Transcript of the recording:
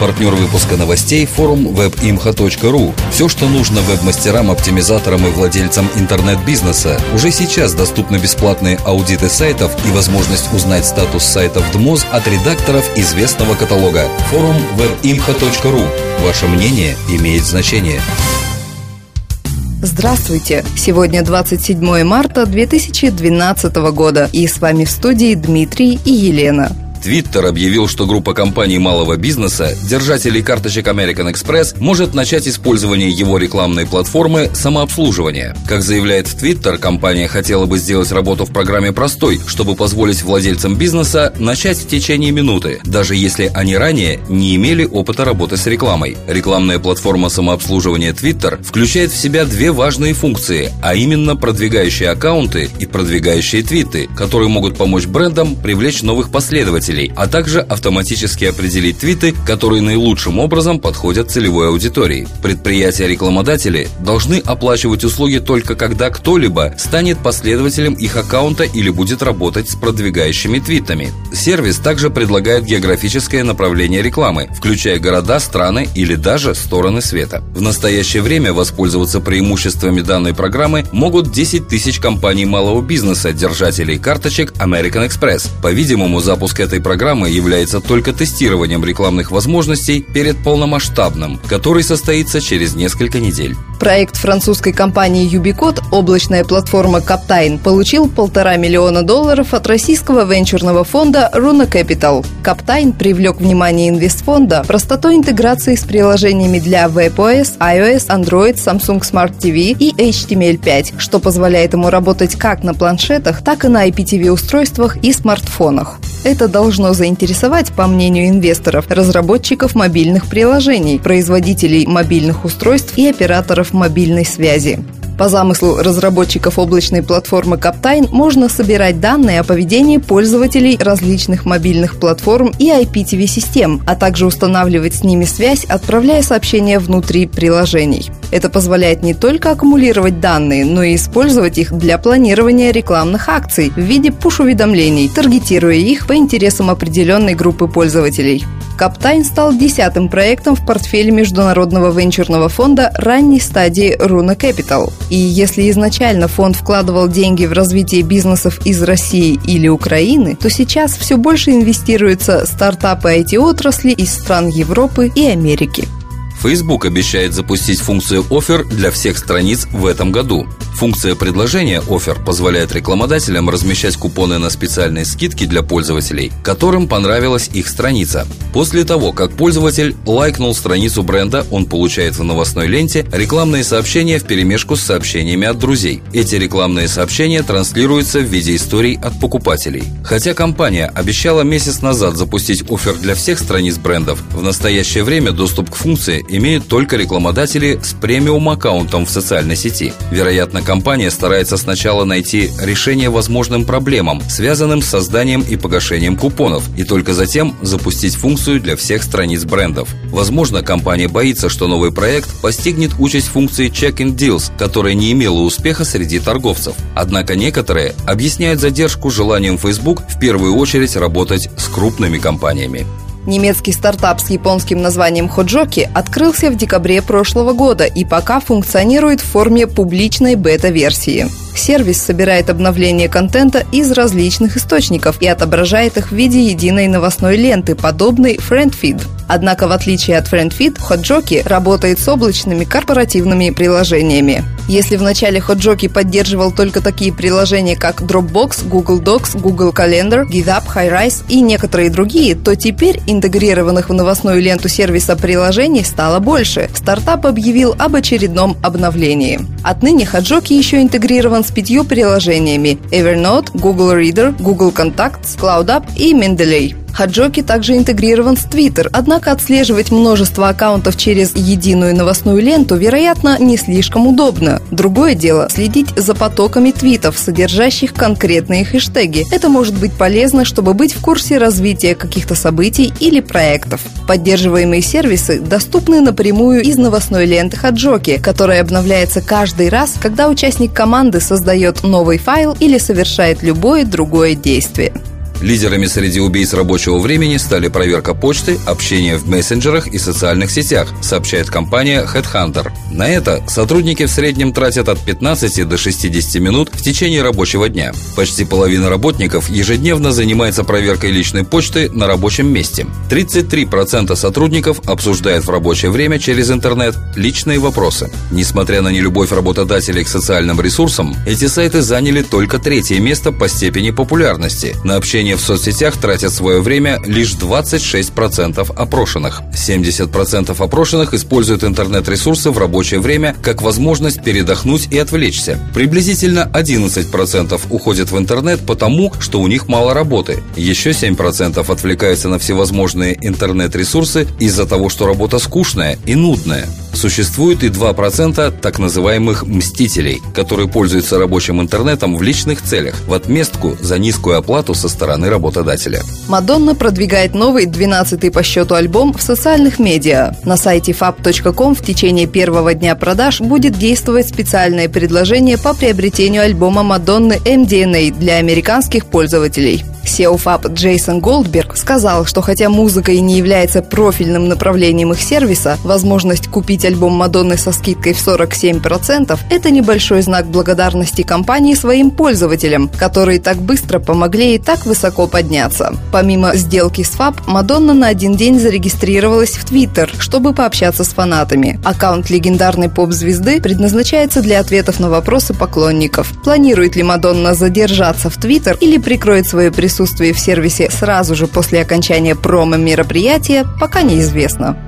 Партнер выпуска новостей – форум webimha.ru. Все, что нужно веб-мастерам, оптимизаторам и владельцам интернет-бизнеса. Уже сейчас доступны бесплатные аудиты сайтов и возможность узнать статус сайтов ДМОЗ от редакторов известного каталога. Форум webimha.ru. Ваше мнение имеет значение. Здравствуйте! Сегодня 27 марта 2012 года, и с вами в студии Дмитрий и Елена. Твиттер объявил, что группа компаний малого бизнеса, держателей карточек American Express, может начать использование его рекламной платформы самообслуживания. Как заявляет Твиттер, компания хотела бы сделать работу в программе простой, чтобы позволить владельцам бизнеса начать в течение минуты, даже если они ранее не имели опыта работы с рекламой. Рекламная платформа самообслуживания Twitter включает в себя две важные функции, а именно продвигающие аккаунты и продвигающие твиты, которые могут помочь брендам привлечь новых последователей пользователей, а также автоматически определить твиты, которые наилучшим образом подходят целевой аудитории. Предприятия-рекламодатели должны оплачивать услуги только когда кто-либо станет последователем их аккаунта или будет работать с продвигающими твитами. Сервис также предлагает географическое направление рекламы, включая города, страны или даже стороны света. В настоящее время воспользоваться преимуществами данной программы могут 10 тысяч компаний малого бизнеса, держателей карточек American Express. По-видимому, запуск этой этой программы является только тестированием рекламных возможностей перед полномасштабным, который состоится через несколько недель. Проект французской компании Ubiquot «Облачная платформа Captain» получил полтора миллиона долларов от российского венчурного фонда Runa Capital. Captain привлек внимание инвестфонда простотой интеграции с приложениями для WebOS, iOS, Android, Samsung Smart TV и HTML5, что позволяет ему работать как на планшетах, так и на IPTV-устройствах и смартфонах. Это должно заинтересовать, по мнению инвесторов, разработчиков мобильных приложений, производителей мобильных устройств и операторов мобильной связи. По замыслу разработчиков облачной платформы Captain можно собирать данные о поведении пользователей различных мобильных платформ и IPTV-систем, а также устанавливать с ними связь, отправляя сообщения внутри приложений. Это позволяет не только аккумулировать данные, но и использовать их для планирования рекламных акций в виде пуш-уведомлений, таргетируя их по интересам определенной группы пользователей. Каптайн стал десятым проектом в портфеле международного венчурного фонда ранней стадии Runa Capital. И если изначально фонд вкладывал деньги в развитие бизнесов из России или Украины, то сейчас все больше инвестируется стартапы IT-отрасли из стран Европы и Америки. Facebook обещает запустить функцию Offer для всех страниц в этом году. Функция предложения Offer позволяет рекламодателям размещать купоны на специальные скидки для пользователей, которым понравилась их страница. После того, как пользователь лайкнул страницу бренда, он получает в новостной ленте рекламные сообщения в перемешку с сообщениями от друзей. Эти рекламные сообщения транслируются в виде историй от покупателей. Хотя компания обещала месяц назад запустить офер для всех страниц брендов, в настоящее время доступ к функции имеют только рекламодатели с премиум-аккаунтом в социальной сети. Вероятно, компания старается сначала найти решение возможным проблемам, связанным с созданием и погашением купонов, и только затем запустить функцию для всех страниц брендов. Возможно, компания боится, что новый проект постигнет участь функции Check-in Deals, которая не имела успеха среди торговцев. Однако некоторые объясняют задержку желанием Facebook в первую очередь работать с крупными компаниями. Немецкий стартап с японским названием Ходжоки открылся в декабре прошлого года и пока функционирует в форме публичной бета-версии. Сервис собирает обновления контента из различных источников и отображает их в виде единой новостной ленты, подобной FriendFeed. Однако, в отличие от FriendFeed, Hotjoki работает с облачными корпоративными приложениями. Если в начале Hotjoki поддерживал только такие приложения, как Dropbox, Google Docs, Google Calendar, GitHub, HiRise и некоторые другие, то теперь интегрированных в новостную ленту сервиса приложений стало больше. Стартап объявил об очередном обновлении. Отныне Hotjoki еще интегрирован с пятью приложениями Evernote, Google Reader, Google Contacts, CloudUp и Mendeley. Хаджоки также интегрирован с Twitter, однако отслеживать множество аккаунтов через единую новостную ленту, вероятно, не слишком удобно. Другое дело – следить за потоками твитов, содержащих конкретные хэштеги. Это может быть полезно, чтобы быть в курсе развития каких-то событий или проектов. Поддерживаемые сервисы доступны напрямую из новостной ленты Хаджоки, которая обновляется каждый раз, когда участник команды создает новый файл или совершает любое другое действие. Лидерами среди убийц рабочего времени стали проверка почты, общение в мессенджерах и социальных сетях, сообщает компания Headhunter. На это сотрудники в среднем тратят от 15 до 60 минут в течение рабочего дня. Почти половина работников ежедневно занимается проверкой личной почты на рабочем месте. 33% сотрудников обсуждают в рабочее время через интернет личные вопросы. Несмотря на нелюбовь работодателей к социальным ресурсам, эти сайты заняли только третье место по степени популярности. На общение общения в соцсетях тратят свое время лишь 26% опрошенных. 70% опрошенных используют интернет-ресурсы в рабочее время как возможность передохнуть и отвлечься. Приблизительно 11% уходят в интернет потому, что у них мало работы. Еще 7% отвлекаются на всевозможные интернет-ресурсы из-за того, что работа скучная и нудная. Существует и 2% так называемых «мстителей», которые пользуются рабочим интернетом в личных целях в отместку за низкую оплату со стороны работодателя. Мадонна продвигает новый 12-й по счету альбом в социальных медиа. На сайте fab.com в течение первого дня продаж будет действовать специальное предложение по приобретению альбома Мадонны MDNA для американских пользователей. SEO FAB Джейсон Голдберг сказал, что хотя музыка и не является профильным направлением их сервиса, возможность купить альбом Мадонны со скидкой в 47% – это небольшой знак благодарности компании своим пользователям, которые так быстро помогли и так высоко подняться. Помимо сделки с FAB, Мадонна на один день зарегистрировалась в Твиттер, чтобы пообщаться с фанатами. Аккаунт легендарной поп-звезды предназначается для ответов на вопросы поклонников. Планирует ли Мадонна задержаться в Твиттер или прикроет свое присутствие в сервисе сразу же после окончания промо-мероприятия, пока неизвестно.